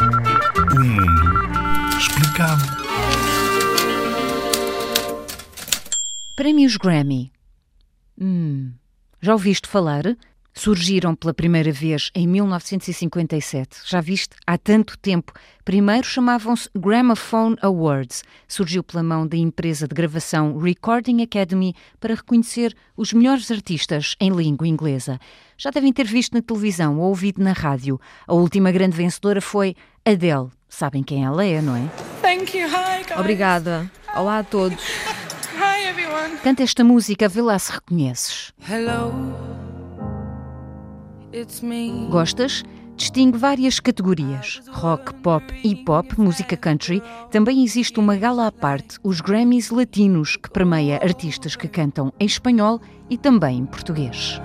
O mundo explicado. Prémios Grammy. Hum, já ouviste falar? Surgiram pela primeira vez em 1957. Já viste? Há tanto tempo. Primeiro chamavam-se Gramophone Awards. Surgiu pela mão da empresa de gravação Recording Academy para reconhecer os melhores artistas em língua inglesa. Já devem ter visto na televisão ou ouvido na rádio. A última grande vencedora foi Adele. Sabem quem ela é, não é? Thank you. Hi, guys. Obrigada. Olá a todos. Hi, everyone. Canta esta música, vê lá se reconheces. Hello. Gostas? Distingue várias categorias: rock, pop, hip hop, música country. Também existe uma gala à parte, os Grammys Latinos, que permeia artistas que cantam em espanhol e também em português.